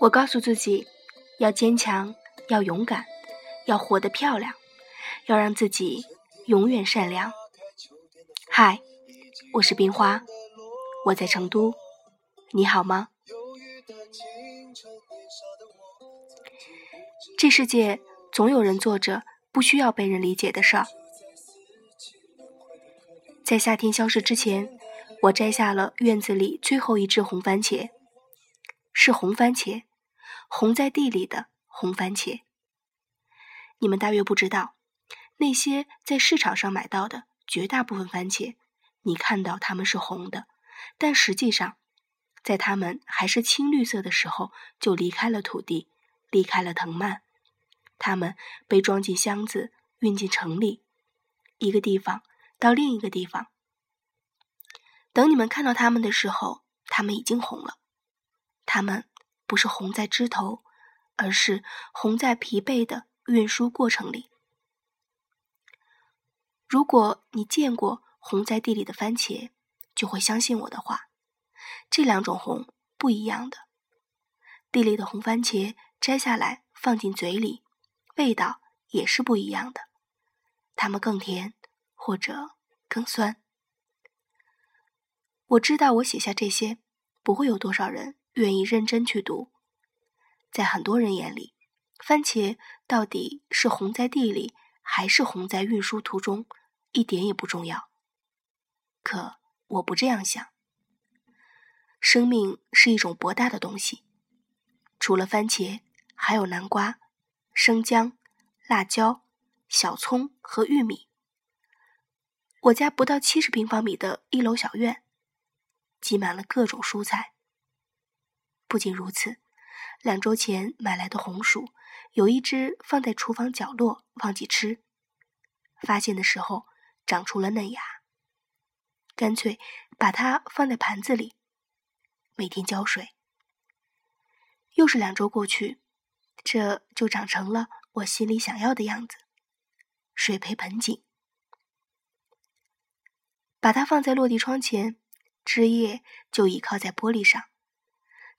我告诉自己，要坚强，要勇敢，要活得漂亮，要让自己永远善良。嗨，我是冰花，我在成都，你好吗？这世界总有人做着不需要被人理解的事儿。在夏天消失之前，我摘下了院子里最后一只红番茄，是红番茄。红在地里的红番茄，你们大约不知道，那些在市场上买到的绝大部分番茄，你看到它们是红的，但实际上，在它们还是青绿色的时候就离开了土地，离开了藤蔓，它们被装进箱子，运进城里，一个地方到另一个地方。等你们看到它们的时候，它们已经红了，它们。不是红在枝头，而是红在疲惫的运输过程里。如果你见过红在地里的番茄，就会相信我的话。这两种红不一样的，地里的红番茄摘下来放进嘴里，味道也是不一样的。它们更甜，或者更酸。我知道，我写下这些，不会有多少人。愿意认真去读，在很多人眼里，番茄到底是红在地里，还是红在运输途中，一点也不重要。可我不这样想。生命是一种博大的东西，除了番茄，还有南瓜、生姜、辣椒、小葱和玉米。我家不到七十平方米的一楼小院，挤满了各种蔬菜。不仅如此，两周前买来的红薯，有一只放在厨房角落忘记吃，发现的时候长出了嫩芽，干脆把它放在盘子里，每天浇水。又是两周过去，这就长成了我心里想要的样子，水培盆景。把它放在落地窗前，枝叶就倚靠在玻璃上。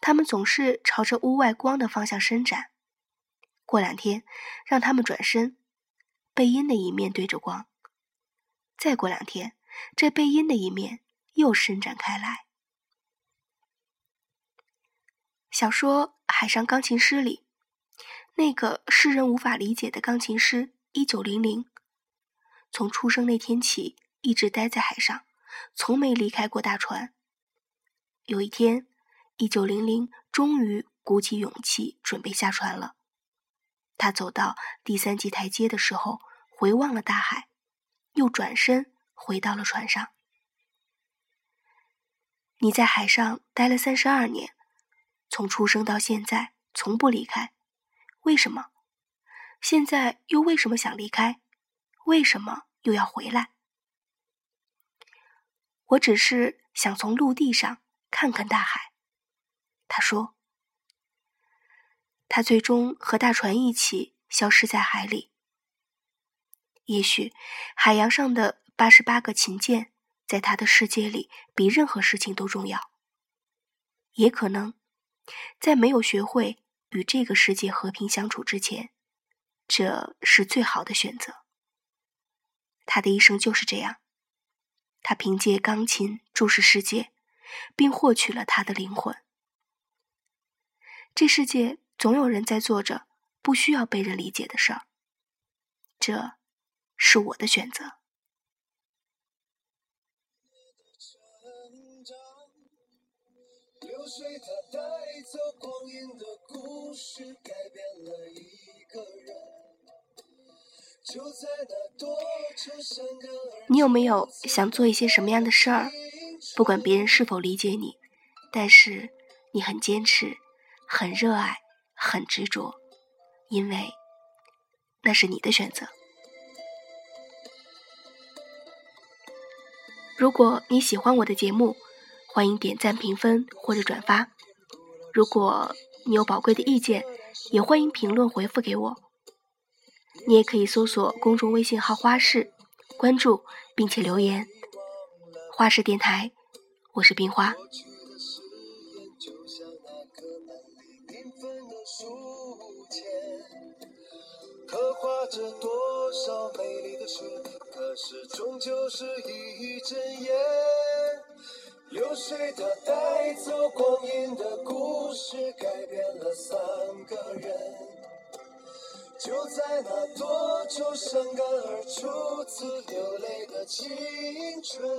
它们总是朝着屋外光的方向伸展。过两天，让它们转身，背阴的一面对着光。再过两天，这背阴的一面又伸展开来。小说《海上钢琴师》里，那个世人无法理解的钢琴师一九零零，从出生那天起一直待在海上，从没离开过大船。有一天。一九零零终于鼓起勇气准备下船了。他走到第三级台阶的时候，回望了大海，又转身回到了船上。你在海上待了三十二年，从出生到现在从不离开，为什么？现在又为什么想离开？为什么又要回来？我只是想从陆地上看看大海。他说：“他最终和大船一起消失在海里。也许海洋上的八十八个琴键，在他的世界里比任何事情都重要。也可能，在没有学会与这个世界和平相处之前，这是最好的选择。他的一生就是这样。他凭借钢琴注视世界，并获取了他的灵魂。”这世界总有人在做着不需要被人理解的事儿，这是我的选择。你有没有想做一些什么样的事儿？不管别人是否理解你，但是你很坚持。很热爱，很执着，因为那是你的选择。如果你喜欢我的节目，欢迎点赞、评分或者转发。如果你有宝贵的意见，也欢迎评论回复给我。你也可以搜索公众微信号“花式”，关注并且留言。花式电台，我是冰花。着多少美丽的诗，可是终究是一阵烟。流水它带走光阴的故事，改变了三个人。就在那多愁善感而初次流泪的青春。